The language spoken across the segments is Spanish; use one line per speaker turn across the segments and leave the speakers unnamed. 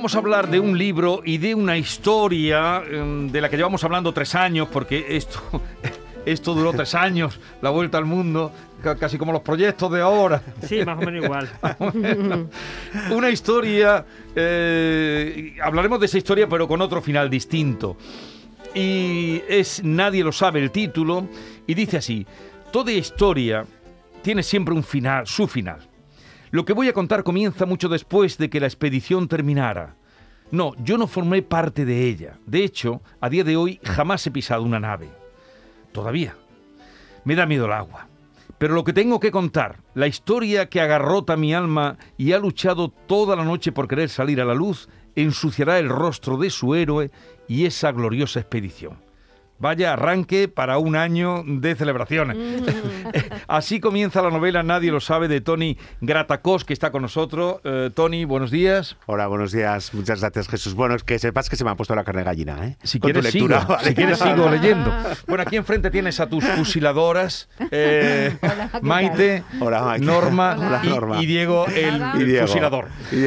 Vamos a hablar de un libro y de una historia em, de la que llevamos hablando tres años, porque esto, esto duró tres años, la vuelta al mundo, ca- casi como los proyectos de ahora.
Sí, más o menos igual.
Una historia, eh, hablaremos de esa historia, pero con otro final distinto. Y es Nadie lo sabe el título, y dice así, toda historia tiene siempre un final, su final. Lo que voy a contar comienza mucho después de que la expedición terminara. No, yo no formé parte de ella. De hecho, a día de hoy jamás he pisado una nave. Todavía. Me da miedo el agua. Pero lo que tengo que contar, la historia que agarrota mi alma y ha luchado toda la noche por querer salir a la luz, ensuciará el rostro de su héroe y esa gloriosa expedición. Vaya arranque para un año de celebraciones. Así comienza la novela Nadie lo sabe de Tony Gratacos, que está con nosotros. Eh, Tony, buenos días.
Hola, buenos días. Muchas gracias, Jesús. Bueno, es que sepas que se me ha puesto la carne gallina, ¿eh?
Si
Con tu
quieres,
lectura,
sigo,
¿vale?
si quieres sigo leyendo. Bueno, aquí enfrente tienes a tus fusiladoras, eh, Maite,
Hola, Maite.
Norma,
Hola,
y,
Norma.
y Diego, el,
Y
el
Diego.
fusilador.
Y-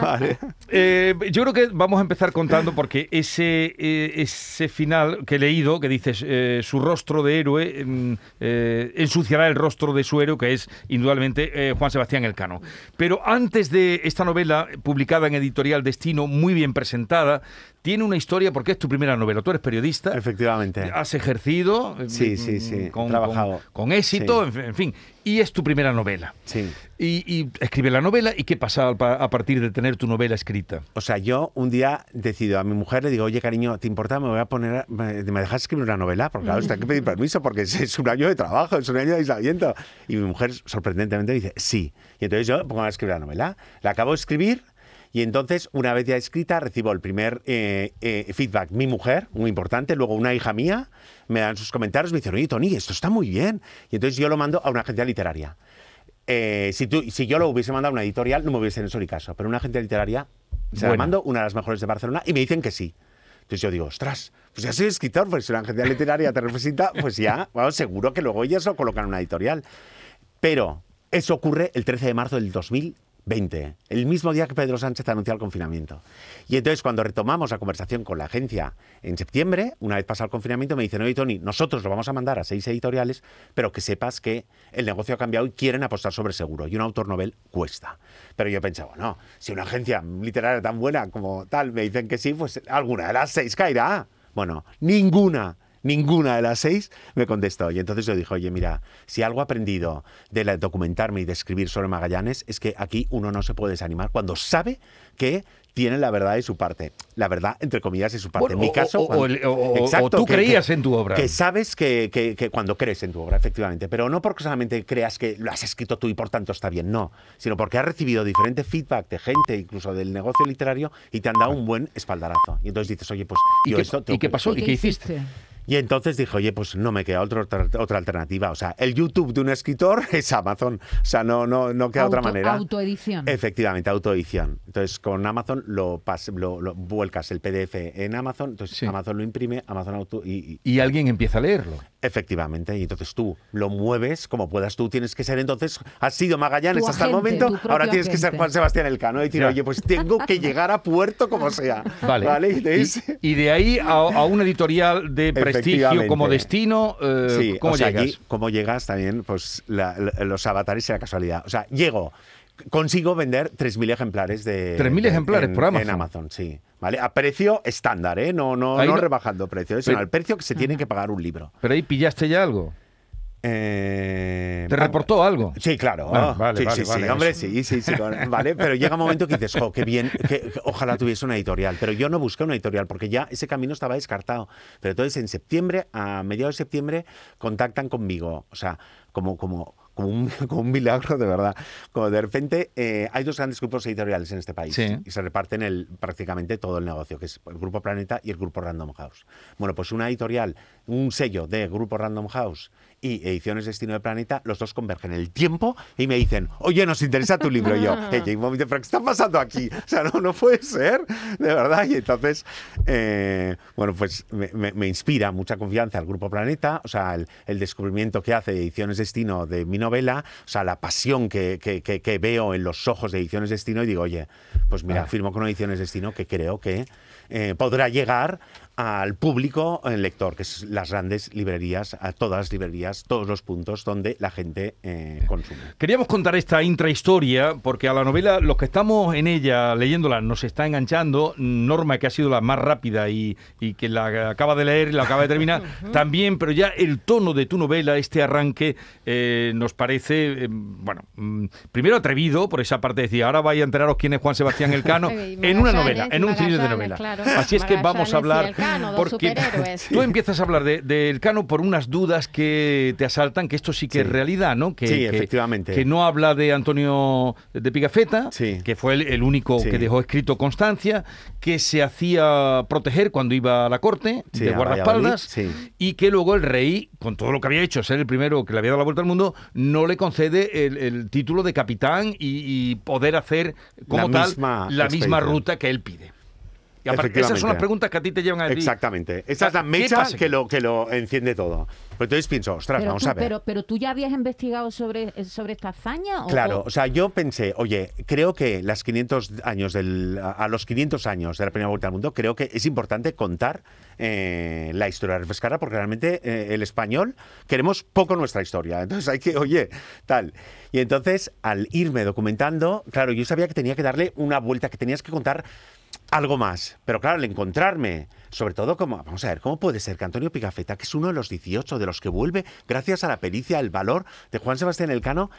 vale.
Eh, yo creo que vamos a empezar contando porque ese, eh, ese final que he leído, que dices, eh, su rostro de héroe mm, eh, ensuciará el rostro de su héroe, que es indudablemente eh, Juan Sebastián Elcano. Pero antes de esta novela, publicada en Editorial Destino, muy bien presentada, tiene una historia porque es tu primera novela. Tú eres periodista.
Efectivamente.
Has ejercido eh,
Sí, sí, sí,
con,
trabajado.
con- con éxito,
Sí.
en fin- y es tu primera novela.
Sí.
Y, y escribe la novela, ¿y qué pasa a partir de tener tu novela escrita?
O sea, yo un día decido a mi mujer, le digo, oye, cariño, ¿te importa? Me voy a poner, a- me, ¿me dejas escribir una novela? Porque claro, hay que pedir permiso porque es un año de trabajo, es un año de aislamiento. Y mi mujer, sorprendentemente, dice, sí. Y entonces yo pongo a escribir la novela. La acabo de escribir y entonces, una vez ya escrita, recibo el primer eh, eh, feedback. Mi mujer, muy importante, luego una hija mía, me dan sus comentarios, me dicen, oye, Tony, esto está muy bien. Y entonces yo lo mando a una agencia literaria. Eh, si, tú, si yo lo hubiese mandado a una editorial, no me hubiesen hecho ni caso. Pero una agencia literaria, se la
Buena.
mando, una de las mejores de Barcelona, y me dicen que sí. Entonces yo digo, ostras, pues ya soy escritor, pues si una agencia literaria te representa, pues ya, bueno, seguro que luego ellas lo colocan en una editorial. Pero eso ocurre el 13 de marzo del 2020, el mismo día que Pedro Sánchez anunció el confinamiento. Y entonces cuando retomamos la conversación con la agencia en septiembre, una vez pasado el confinamiento, me dicen, oye Tony, nosotros lo vamos a mandar a seis editoriales, pero que sepas que el negocio ha cambiado y quieren apostar sobre seguro. Y un autor novel cuesta. Pero yo pensaba, bueno, si una agencia literaria tan buena como tal me dicen que sí, pues alguna de las seis caerá. Bueno, ninguna Ninguna de las seis me contestó. Y entonces yo dije, oye, mira, si algo he aprendido de la- documentarme y de escribir sobre Magallanes es que aquí uno no se puede desanimar cuando sabe que tiene la verdad de su parte. La verdad, entre comillas, de su parte.
Bueno,
en mi caso...
o- o
cuando-
el- o- o tú creías en tu obra.
Que sabes que, que- que cuando crees en tu obra, efectivamente. Pero no porque solamente creas que lo has escrito tú y por tanto está bien, no. Sino porque has recibido diferente feedback de gente, incluso del negocio literario, y te han dado un buen espaldarazo. Y entonces dices, oye, pues
¿Y
yo
qué,
esto...
y qué pasó? ¿Y qué hiciste?
Y entonces dije, oye, pues no me queda otro- otra, otra alternativa. O sea, el YouTube de un escritor es Amazon. O sea, no, no, no queda otra manera.
autoedición.
Efectivamente, autoedición. Entonces, con Amazon lo, pas- lo, lo vuelcas el PDF en Amazon, entonces
Sí.
Amazon lo imprime, Amazon auto y, y-
Y alguien empieza a leerlo.
efectivamente, y entonces tú lo mueves como puedas. Tú tienes que ser entonces, has sido Magallanes
Tu
hasta el momento, ahora tienes que ser. Juan Sebastián Elcano y decir,
Ya.
oye, pues tengo que llegar a puerto como sea.
Vale.
Y,
y de ahí a, a una editorial de prestigio como destino, eh,
Sí,
¿cómo
o sea,
llegas?
¿cómo llegas también? Pues la- la- los avatares y la casualidad. O sea, llego, consigo vender 3.000 ejemplares de...
3.000
de-
ejemplares
en-
por Amazon.
En Amazon, sí. ¿Vale? A precio estándar, ¿eh? No, no, no
no-
rebajando precio, sino al precio que se tiene que pagar un libro.
Pero ahí pillaste ya algo.
Eh,
¿Te reportó algo?
Sí, claro.
Ah, vale,
sí,
vale,
sí,
vale,
sí, hombre, sí, sí, sí, vale, pero llega un momento que dices, jo, qué bien, que ojalá tuviese una editorial, pero yo no busqué una editorial porque ya ese camino estaba descartado. Pero entonces en septiembre, a mediados de septiembre, contactan conmigo, o sea, como, como como un, como un milagro, de verdad. Como de repente eh, hay dos grandes grupos editoriales en este país
Sí.
y se reparten el, prácticamente todo el negocio, que es el Grupo Planeta y el Grupo Random House. Bueno, pues una editorial, un sello de Grupo Random House y Ediciones Destino de Planeta, los dos convergen en el tiempo y me dicen, oye, nos interesa tu libro. Y yo, "Ey, un momento, pero ¿qué está pasando aquí? O sea, no, no puede ser, de verdad. Y entonces, eh, bueno, pues me, me- me inspira mucha confianza el Grupo Planeta, o sea, el, el descubrimiento que hace Ediciones Destino de mi novela, o sea, la pasión que, que- que- que veo en los ojos de Ediciones Destino y digo, oye, pues mira,
Ah.
firmo con Ediciones Destino que creo que eh, podrá llegar al público el lector, que es las grandes librerías, a todas las librerías, todos los puntos donde la gente eh, consume.
Queríamos contar esta intrahistoria porque a la novela, los que estamos en ella leyéndola, nos está enganchando. Norma, que ha sido la más rápida y, y que la acaba de leer y la acaba de terminar, también, pero ya el tono de tu novela, este arranque, eh, nos parece, eh, bueno, mm, primero atrevido, por esa parte decía, ahora vais a enteraros quién es Juan Sebastián Elcano, en una novela, en un cine de novela.
claro.
Así es que vamos a hablar,
Elcano, dos
porque
superhéroes.
tú empiezas a hablar de, de Elcano por unas dudas que te asaltan, que esto sí que
Sí.
es realidad, ¿no? Que,
Sí,
que-
efectivamente.
Que no habla de Antonio de Pigafetta,
Sí.
que fue el, el único
Sí.
que dejó escrito constancia, que se hacía proteger cuando iba a la corte
Sí,
de guardaespaldas y que luego el rey, con todo lo que había hecho, ser el primero que le había dado la vuelta al mundo, no le concede el, el título de capitán y, y poder hacer como
La
tal
misma
la misma ruta que él pide. Y aparte, esas son las preguntas que a ti te llevan a decir.
Exactamente. Esa es la
¿Qué
mecha que lo, que lo enciende todo. Pero entonces pienso, ostras,
Pero
vamos
tú,
a ver.
pero, pero tú ya habías investigado sobre, sobre esta hazaña. o-
Claro,
o-
o sea, yo pensé, oye, creo que las 500 años del, a a los 500 años de la primera vuelta al mundo, creo que es importante contar eh, la historia refrescada, porque realmente eh, el español queremos poco nuestra historia. Entonces hay que, oye, tal. Y entonces, al irme documentando, claro, yo sabía que tenía que darle una vuelta, que tenías que contar algo más. Pero claro, al encontrarme, sobre todo como, vamos a ver, ¿cómo puede ser que Antonio Pigafetta, que es uno de los 18 de los que vuelve, gracias a la pericia, el valor de Juan Sebastián Elcano,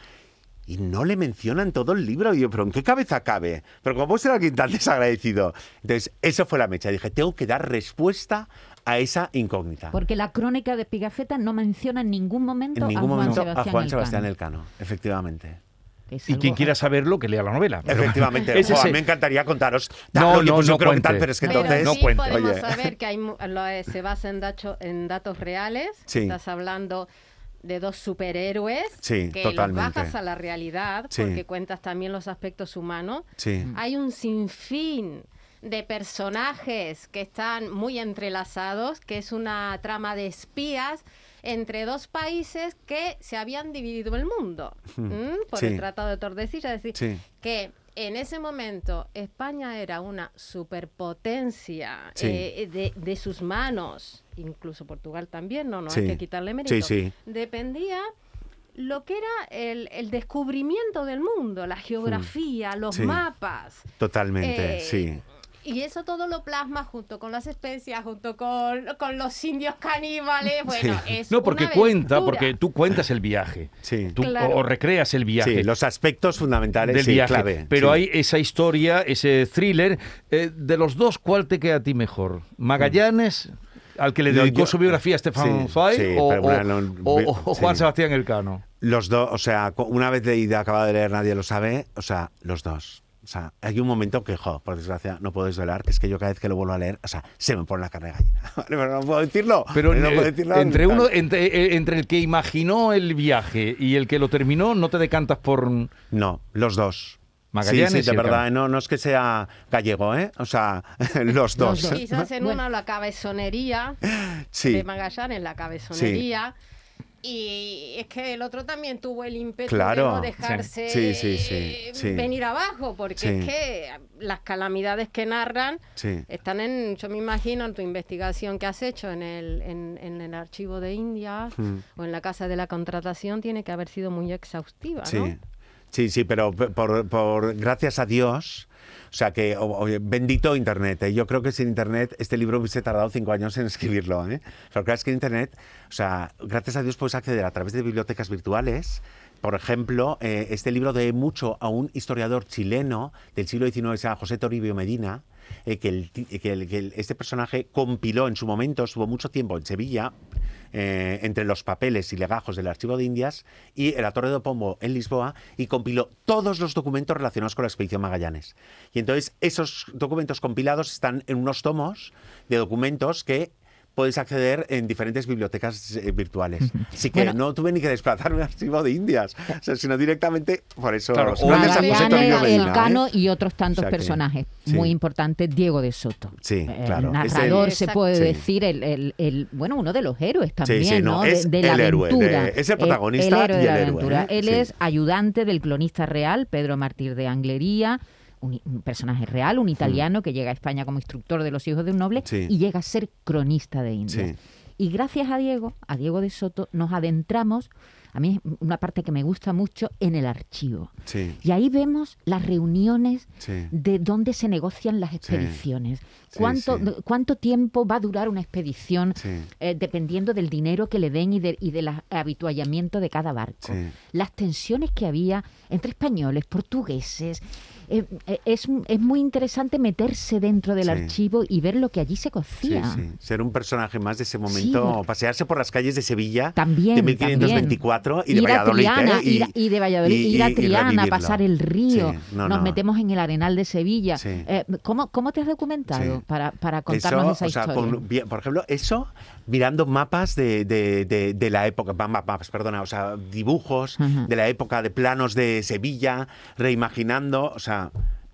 y no le mencionan todo el libro. Y yo, ¿pero en qué cabeza cabe? ¿Pero cómo puede ser alguien tan desagradecido? Entonces, eso fue la mecha. Dije, tengo que dar respuesta a esa incógnita.
Porque la crónica de Pigafetta no menciona en ningún momento,
En ningún
a Juan
momento
Sebastián
a Juan
Elcano.
Sebastián Elcano, efectivamente.
Y quien quiera saberlo, que lea la novela. Pero-
Efectivamente.
Es-
me encantaría contaros.
No, no,
pues
no
creo que tal, pero es que
Pero
entonces.
no cuente.
podemos
Oye.
saber que hay, eh, se basa en, dacho- en datos reales.
Sí.
Estás hablando de dos superhéroes
Sí,
que
totalmente.
los bajas a la realidad
Sí.
porque cuentas también los aspectos humanos.
Sí.
Hay un sinfín de personajes que están muy entrelazados, que es una trama de espías entre dos países que se habían dividido el mundo ¿m? por
Sí.
el Tratado de Tordesillas. Es decir,
Sí.
que en ese momento España era una superpotencia
Sí.
eh, de, de sus manos, incluso Portugal también, no, no hay que quitarle mérito. Dependía lo que era el, el descubrimiento del mundo, la geografía, los
Hmm. Sí.
mapas.
Totalmente,
Eh,
sí.
Y eso todo lo plasma junto con las especias, junto con, con los indios caníbales. Bueno, es
No, porque
una
cuenta, porque tú cuentas el viaje.
Sí.
Tú,
Claro.
O recreas el viaje.
Sí, los aspectos fundamentales
del
sí,
viaje.
clave.
Pero
sí.
hay esa historia, ese thriller. eh, de los dos, ¿cuál te queda a ti mejor? ¿Magallanes, al que le dedicó
yo-
su biografía a Stefan
sí,
Zweig,
sí,
o, o-
bueno, no-
o- o
sí.
Juan Sebastián Elcano?
Los dos, o sea, una vez leída, acabado de leer, nadie lo sabe, o sea, los dos. O sea, hay un momento que, jo, por desgracia, no puedo desvelar, que es que yo cada vez que lo vuelvo a leer, o sea, se me pone la carne de gallina. Vale, pero no puedo decirlo.
Pero
no
eh,
puedo decirlo
entre uno, entre, eh, entre el que imaginó el viaje y el que lo terminó, no te decantas por
No, los dos.
Magallanes
sí, sí, de verdad, no, no es que sea gallego, ¿eh? O sea, los dos.
Quizás en
Bueno.
una la cabezonería
Sí,
de Magallanes, la cabezonería. Y es que el otro también tuvo el ímpetu
Claro,
de no dejarse
Sí, sí, sí, sí.
venir abajo, porque es que las calamidades que narran están en, yo me imagino, en tu investigación que has hecho en el, en, en el archivo de India
Mm.
o en la casa de la contratación, tiene que haber sido muy exhaustiva, ¿no?
Sí, sí, pero por, gracias a Dios, o sea que, bendito Internet. ¿eh? Yo creo que sin Internet este libro hubiese tardado cinco años en escribirlo. ¿eh? Pero claro, es que Internet, o sea, gracias a Dios puedes acceder a través de bibliotecas virtuales. Por ejemplo, eh, este libro debe mucho a un historiador chileno del siglo XIX, José Toribio Medina, eh, que, que este personaje compiló en su momento, estuvo mucho tiempo en Sevilla, eh, entre los papeles y legajos del Archivo de Indias y la Torre de Pombo en Lisboa y compiló todos los documentos relacionados con la expedición Magallanes. Y entonces esos documentos compilados están en unos tomos de documentos que puedes acceder en diferentes bibliotecas eh, virtuales. Así que
Bueno.
no tuve ni que desplazarme al archivo de Indias, o sea, sino directamente por eso.
Claro,
gracias
el Cano
¿eh?
y otros tantos
O sea que-
personajes
sí.
muy importantes. Diego de Soto.
Sí,
Eh,
claro.
El narrador,
el-
se puede
Sí.
decir, el, el- el- bueno, uno de los héroes también,
sí, no,
¿no?
es
de, de la
el héroe,
aventura.
de- es el protagonista
héroe
y
de la
el héroe,
aventura.
¿eh?
Él
Sí.
es ayudante del cronista real, Pedro Martir de Anglería, un, un personaje real, un italiano que llega a España como instructor de los hijos de un noble.
Sí.
y llega a ser cronista de Indias.
Sí.
Y gracias a Diego, a Diego de Soto, nos adentramos, a mí es una parte que me gusta mucho, en el archivo.
Sí,
Y ahí vemos las reuniones
sí.
de dónde se negocian las expediciones.
Sí,
¿Cuánto. ¿Cuánto tiempo va a durar una expedición? Eh, dependiendo del dinero que le den y, de, y del habituallamiento de cada barco. Las tensiones que había entre españoles, portugueses. Eh, eh, es, es muy interesante meterse dentro del
Sí.
archivo y ver lo que allí se
Sí,
cocía.
sí. Ser un personaje más de ese momento,
Sí.
pasearse por las calles de Sevilla
También,
de 1524 y de
ir a
Valladolid.
Triana,
¿eh?
ir, a- y de Valladolid,
y-
ir a Triana, pasar el río,
Sí, no,
nos
no.
metemos en el Arenal de Sevilla.
Sí.
Eh, ¿cómo, ¿Cómo te has documentado
Sí.
para, para contarnos esa
o sea,
historia?
bien, por ejemplo, eso mirando mapas de, de- de- de la época, ma- ma- mapas, perdona, o sea, dibujos
Ajá.
de la época, de planos de Sevilla, reimaginando, o sea.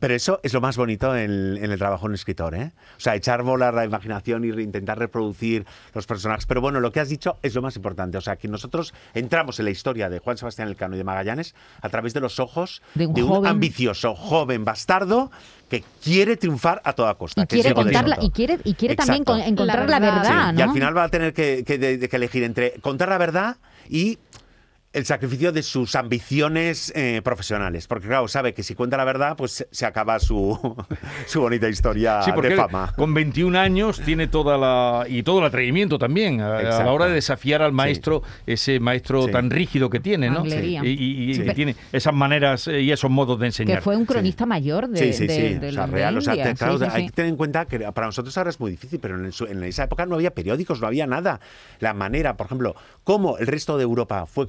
Pero eso es lo más bonito en, en el trabajo de un escritor, ¿eh? O sea, echar volar la imaginación y re- intentar reproducir los personajes. Pero bueno, lo que has dicho es lo más importante. O sea, que nosotros entramos en la historia de Juan Sebastián Elcano y de Magallanes a través de los ojos
De un joven-
ambicioso, joven, bastardo que quiere triunfar a toda costa.
y
que
quiere contarla y quiere y quiere también con- encontrar
La
la
verdad.
verdad,
Sí,
¿no?
Y al final va a tener que, que de- de que elegir entre contar la verdad y el sacrificio de sus ambiciones eh, profesionales. Porque, claro, sabe que si cuenta la verdad, pues se- acaba su, su bonita historia
Sí, porque
de fama.
con 21 años tiene toda la y todo el atrevimiento también a, a la hora de desafiar al maestro, ese maestro
Sí.
tan rígido que tiene, ¿no? Y, y- y
Sí.
que tiene esas maneras eh, y esos modos de enseñar.
que fue un cronista mayor de,
Sí, sí,
de-
sí.
de
o sea,
los de
real. O sea,
India.
te- claro,
Sí, sí,
hay que tener en cuenta que para nosotros ahora es muy difícil, pero en, su- en esa época no había periódicos, no había nada. La manera, por ejemplo, cómo el resto de Europa fue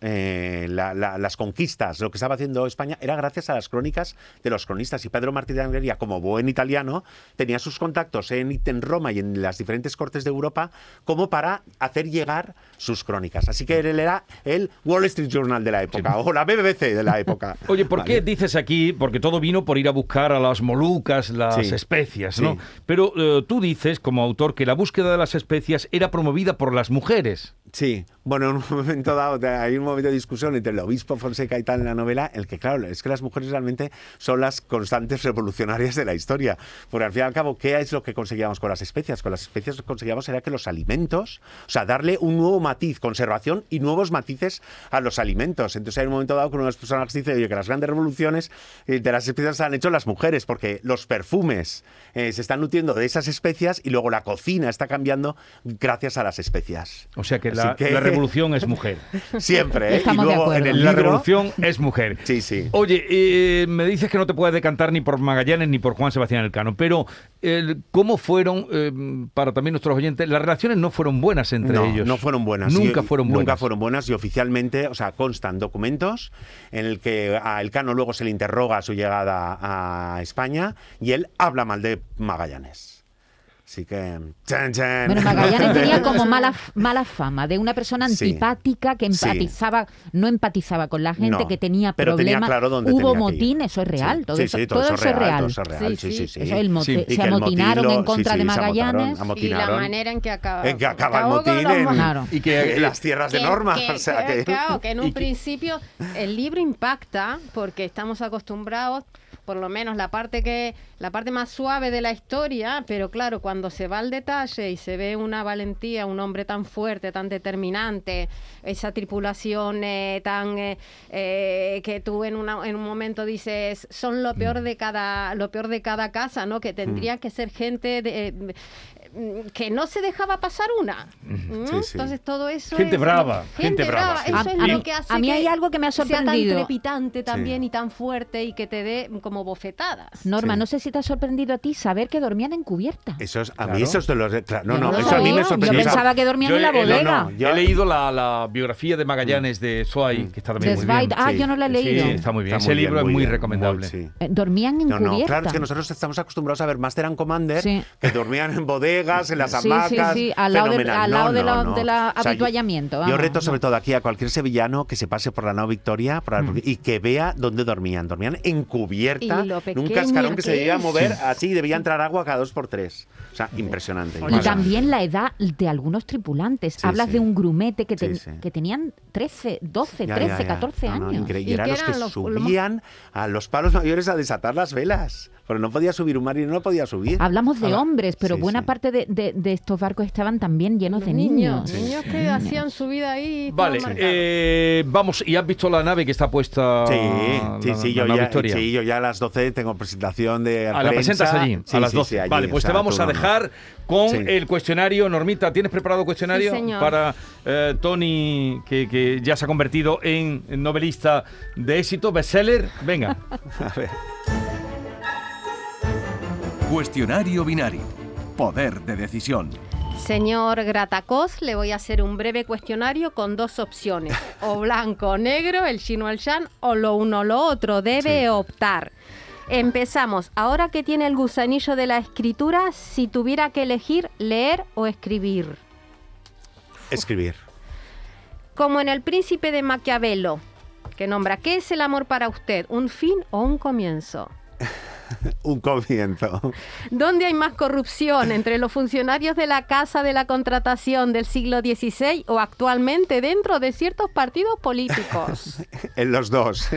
eh, la- la- las conquistas, lo que estaba haciendo España, era gracias a las crónicas de los cronistas. Y Pedro Martí de Anglería, como buen italiano, tenía sus contactos en, en Roma y en las diferentes cortes de Europa como para hacer llegar sus crónicas. Así que él era el Wall Street Journal de la época, o la BBC de la época.
Oye, ¿por
Vale.
qué dices aquí? Porque todo vino por ir a buscar a las molucas, las
Sí,
especias, ¿no?
sí.
Pero eh, tú dices, como autor, que la búsqueda de las especias era promovida por las mujeres.
Sí, bueno, en un momento dado hay un momento de discusión entre el obispo Fonseca y tal en la novela, el que claro, es que las mujeres realmente son las constantes revolucionarias de la historia. Porque al fin y al cabo, ¿qué es lo que conseguíamos con las especias? Con las especias lo que conseguíamos era que los alimentos, o sea, darle un nuevo matiz, conservación y nuevos matices a los alimentos. Entonces hay un momento dado que uno de los personajes dice oye, que las grandes revoluciones eh, de las especias se han hecho las mujeres, porque los perfumes eh, se están nutriendo de esas especias y luego la cocina está cambiando gracias a las especias.
O sea que la,
que-
la revolución es mujer.
Siempre, ¿eh?
Estamos
y
de
luego en
La revolución es mujer.
Sí, sí.
Oye, eh, me dices que no te puedes decantar ni por Magallanes ni por Juan Sebastián Elcano, pero eh, ¿cómo fueron, eh, para también nuestros oyentes, las relaciones no fueron buenas entre
no,
ellos?
no fueron buenas.
Nunca
Y-
fueron buenas.
Nunca fueron buenas y oficialmente, o sea, constan documentos en el que a Elcano luego se le interroga a su llegada a España y él habla mal de Magallanes. Así que... chan, chan.
Bueno, Magallanes tenía como mala, mala fama de una persona
Sí.
antipática que
Sí.
empatizaba, no empatizaba con la gente,
No,
que tenía
pero tenía
problemas.
claro dónde
Hubo
tenía que ir.
motín, eso es real,
Sí,
todo,
sí,
eso,
sí,
todo eso es real.
todo eso es real,
Sí,
sí, sí,
sí.
sí.
Eso, el mote-
Sí.
Y
se amotinaron en contra
sí,
de
amotaron,
Magallanes.
Y la manera en que acaba,
En que acaba el motín en,
Claro.
Y que-
en las tierras de Norma.
que-
o sea que...
claro, que en un principio el libro impacta porque estamos acostumbrados, por lo menos la parte que la parte más suave de la historia, pero claro, cuando se va al detalle y se ve una valentía, un hombre tan fuerte, tan determinante, esa tripulación eh, tan eh, eh, que tú en, una, en un momento dices son lo peor de cada lo peor de cada casa, ¿no? Que tendría que ser gente de, mm, que no se dejaba pasar una. ¿Mm?
Sí, sí.
Entonces todo eso
Gente
es-
brava,
gente,
gente brava,
brava.
sí.
Eso
A-
es
a
lo
mí-
que hace
a mí hay algo que me ha
sea
sorprendido.
tan trepidante también
Sí.
y tan fuerte y que te dé como bofetadas.
Norma,
Sí.
no sé si te ha sorprendido a ti saber que dormían en cubierta.
Eso es, a
Claro.
mí eso es de los... claro, no, no,
lo
eso a mí me sorprendió.
Yo pensaba que dormían
Yo
en la
he-
bodega.
no, yo-
He leído la, la biografía de Magallanes de Soay, que está también muy bien.
Ah,
sí.
yo no la he
Sí,
leído.
está muy bien.
Está
Ese
muy
libro
bien,
es muy
bien,
recomendable.
sí.
Eh, Dormían en
No, no,
cubierta.
claro, es que nosotros estamos acostumbrados a ver Master and Commander,
Sí.
que dormían en bodegas, en las
Sí, sí,
hamacas.
sí, al lado de- al lado
No,
de
no,
la-
no.
de la
yo-
habituallamiento,
Yo,
vamos,
reto sobre todo aquí a cualquier sevillano que se pase por la nao Victoria por la-
Mm.
y que vea dónde dormían. Dormían en cubierta, en un cascarón que se
que
debía
es.
mover así, debía entrar agua cada dos por tres. O sea, impresionante.
Y también la edad de algunos tripulantes.
Sí,
Hablas
sí.
de un grumete que,
Sí,
ten-
sí.
que tenían 13, 12,
ya,
13,
ya, ya.
14
No, no,
años.
¿Y
Y eran los que
los-
subían a los palos mayores a desatar las velas. Porque no podía subir un marino, no podía subir.
Hablamos de
Ahora,
hombres, pero
sí,
buena
sí.
parte de, de- de estos barcos estaban también llenos de niños.
niños, niños que hacían su vida ahí.
Vale, eh, vamos, ¿y has visto la nave que está puesta?
Sí,
la-
sí, sí,
la
yo
nave
ya,
Victoria?
sí, yo ya a las 12 tengo presentación de
Ah, la presentas allí,
Sí,
a las
sí,
12.
sí, allí,
vale, pues te
sea,
vamos a dejar con
Sí.
el cuestionario. Normita, ¿tienes preparado cuestionario
señor.
para eh, Tony, que, que ya se ha convertido en novelista de éxito, bestseller? Venga.
A ver.
Cuestionario binario. Poder de decisión.
Señor Gratacos, le voy a hacer un breve cuestionario con dos opciones. O blanco o negro, el chino o el shan, o lo uno o lo otro. Debe
Sí.
optar. Empezamos. Ahora que tiene el gusanillo de la escritura, si tuviera que elegir leer o escribir.
Escribir.
Como en El Príncipe de Maquiavelo, que nombra, ¿qué es el amor para usted? ¿Un fin o un comienzo?
Un comienzo.
¿Dónde hay más corrupción? ¿Entre los funcionarios de la Casa de la Contratación del siglo XVI o actualmente dentro de ciertos partidos políticos?
En los dos.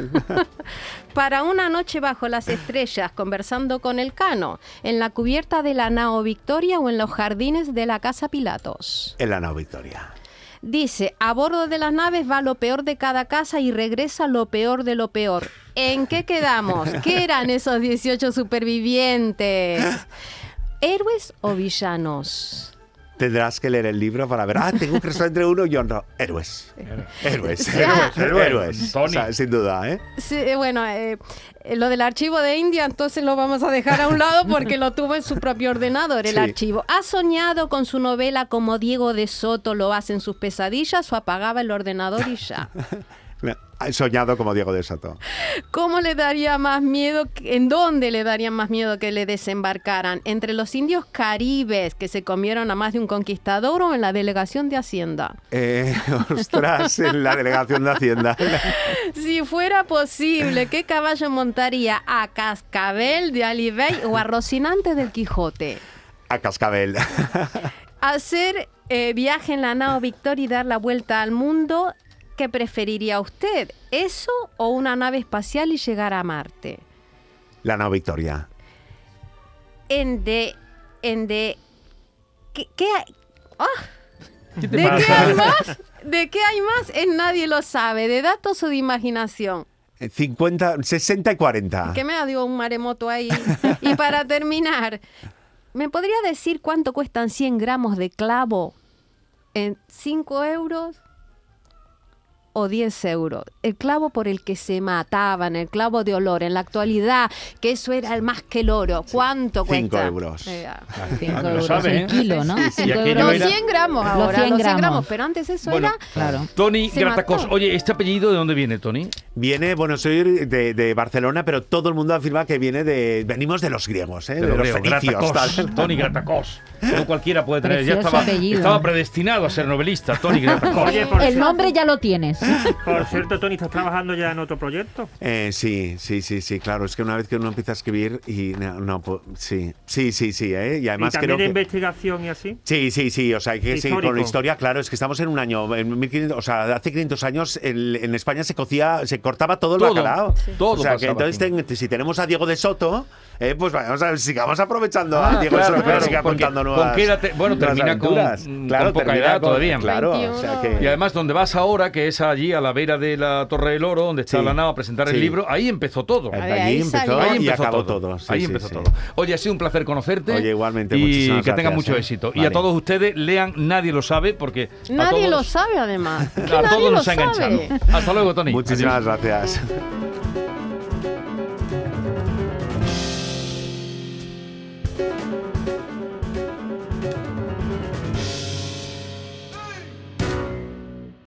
Para una noche bajo las estrellas conversando con el Cano, ¿en la cubierta de la Nao Victoria o en los jardines de la Casa Pilatos?
en la nao Victoria.
Dice, a bordo de las naves va lo peor de cada casa y regresa lo peor de lo peor. ¿En qué quedamos? ¿Qué eran esos 18 supervivientes? ¿Héroes o villanos?
Tendrás que leer el libro para ver. Ah, tengo que resolver entre uno y otro. Héroes. Héroes. Héroes. Héroes.
Tony.
O sea, sin duda, ¿eh?
Sí, eh, bueno, eh, eh, lo del archivo de India, entonces lo vamos a dejar a un lado porque lo tuvo en su propio ordenador, el
Sí.
archivo. ¿Ha soñado con su novela como Diego de Soto lo hace en sus pesadillas o apagaba el ordenador y ya?
He soñado como Diego de Soto.
¿Cómo le daría más miedo? ¿En dónde le daría más miedo que le desembarcaran? ¿Entre los indios caribes que se comieron a más de un conquistador o en la delegación de Hacienda?
Eh, ostras, en la delegación de Hacienda.
Si fuera posible, ¿qué caballo montaría? ¿A Cascabel de Alibey o a Rocinante del Quijote?
A Cascabel.
Hacer eh, viaje en la nao Victoria y dar la vuelta al mundo, ¿qué preferiría usted? ¿Eso o una nave espacial y llegar a Marte?
La nao Victoria.
En de... En de... ¿Qué, qué hay? ¡Ah!
¿Qué te
¿De qué hay más? ¿De qué hay más? En nadie lo sabe. ¿De datos o de imaginación?
Eh, 50, 60 y 40.
Que me dio un maremoto ahí. Y para terminar, ¿me podría decir cuánto cuestan 100 gramos de clavo? ¿En 5 euros o 10 euros? El clavo por el que se mataban, el clavo de olor, en la actualidad, que eso era el más que el oro. ¿Cuánto
Cinco
cuesta?
euros.
Eh, ah.
Cinco
Ah, lo
euros
sabe,
el
¿eh?
kilo, ¿no?
Sí, sí,
Cinco
aquello
euros.
Los
era-
100 gramos
Los
ahora,
100
los 100 gramos.
gramos.
Pero antes eso
Bueno,
era...
Claro.
Tony
Se
Gratacos.
mató.
Oye, ¿este apellido de dónde viene, Tony?
Viene, bueno, soy de, de Barcelona, pero todo el mundo afirma que viene de. Venimos de los griegos, ¿eh? De, los
griego,
fenicios.
Gratacos. Tony Gratacos. No cualquiera puede tener. Ya
Precioso
estaba,
apellido.
estaba predestinado a ser novelista, Tony Gratacos.
Oye,
El nombre ya lo tienes.
Por cierto, Tony, ¿estás trabajando ya en otro proyecto?
Eh, sí, sí, sí, sí, claro. Es que una vez que uno empieza a escribir y no, no, po- sí, sí, sí, sí, ¿eh? Y
¿Y
además
también
creo
de
que...
investigación y así?
Sí, sí, sí, o sea, hay que seguir con la historia, claro, es que estamos en un año, en 1500, o sea, hace 500 años el- en España se cocía, se cortaba todo el
Todo,
bacalao.
todo
o sea, que entonces ten- si tenemos a Diego de Soto, eh, pues vamos a, sigamos aprovechando
Ah,
a Diego
claro,
de Soto,
claro,
que siga
porque
contando
con
nuevas
qué edad te- bueno,
nuevas
termina con-
aventuras.
mm,
claro,
con poca
termina
edad
con-
todavía.
Claro, o sea que...
Y además, donde vas ahora, que es a allí a la vera de la Torre del Oro, donde está
Sí,
la nava a presentar el libro, ahí empezó todo.
A ver,
allí
ahí
empezó.
Ahí
y
empezó
acabó
todo.
todo. Sí,
Ahí
sí,
empezó
sí.
todo. Oye, ha sido un placer conocerte.
Oye, igualmente,
Y que
gracias,
mucho
¿eh?
éxito. Y a todos ustedes, lean Nadie lo sabe, porque. a
Nadie
todos-
lo sabe, además.
A todos nos ha enganchado. Hasta luego, Tony.
Muchísimas
Adiós.
gracias.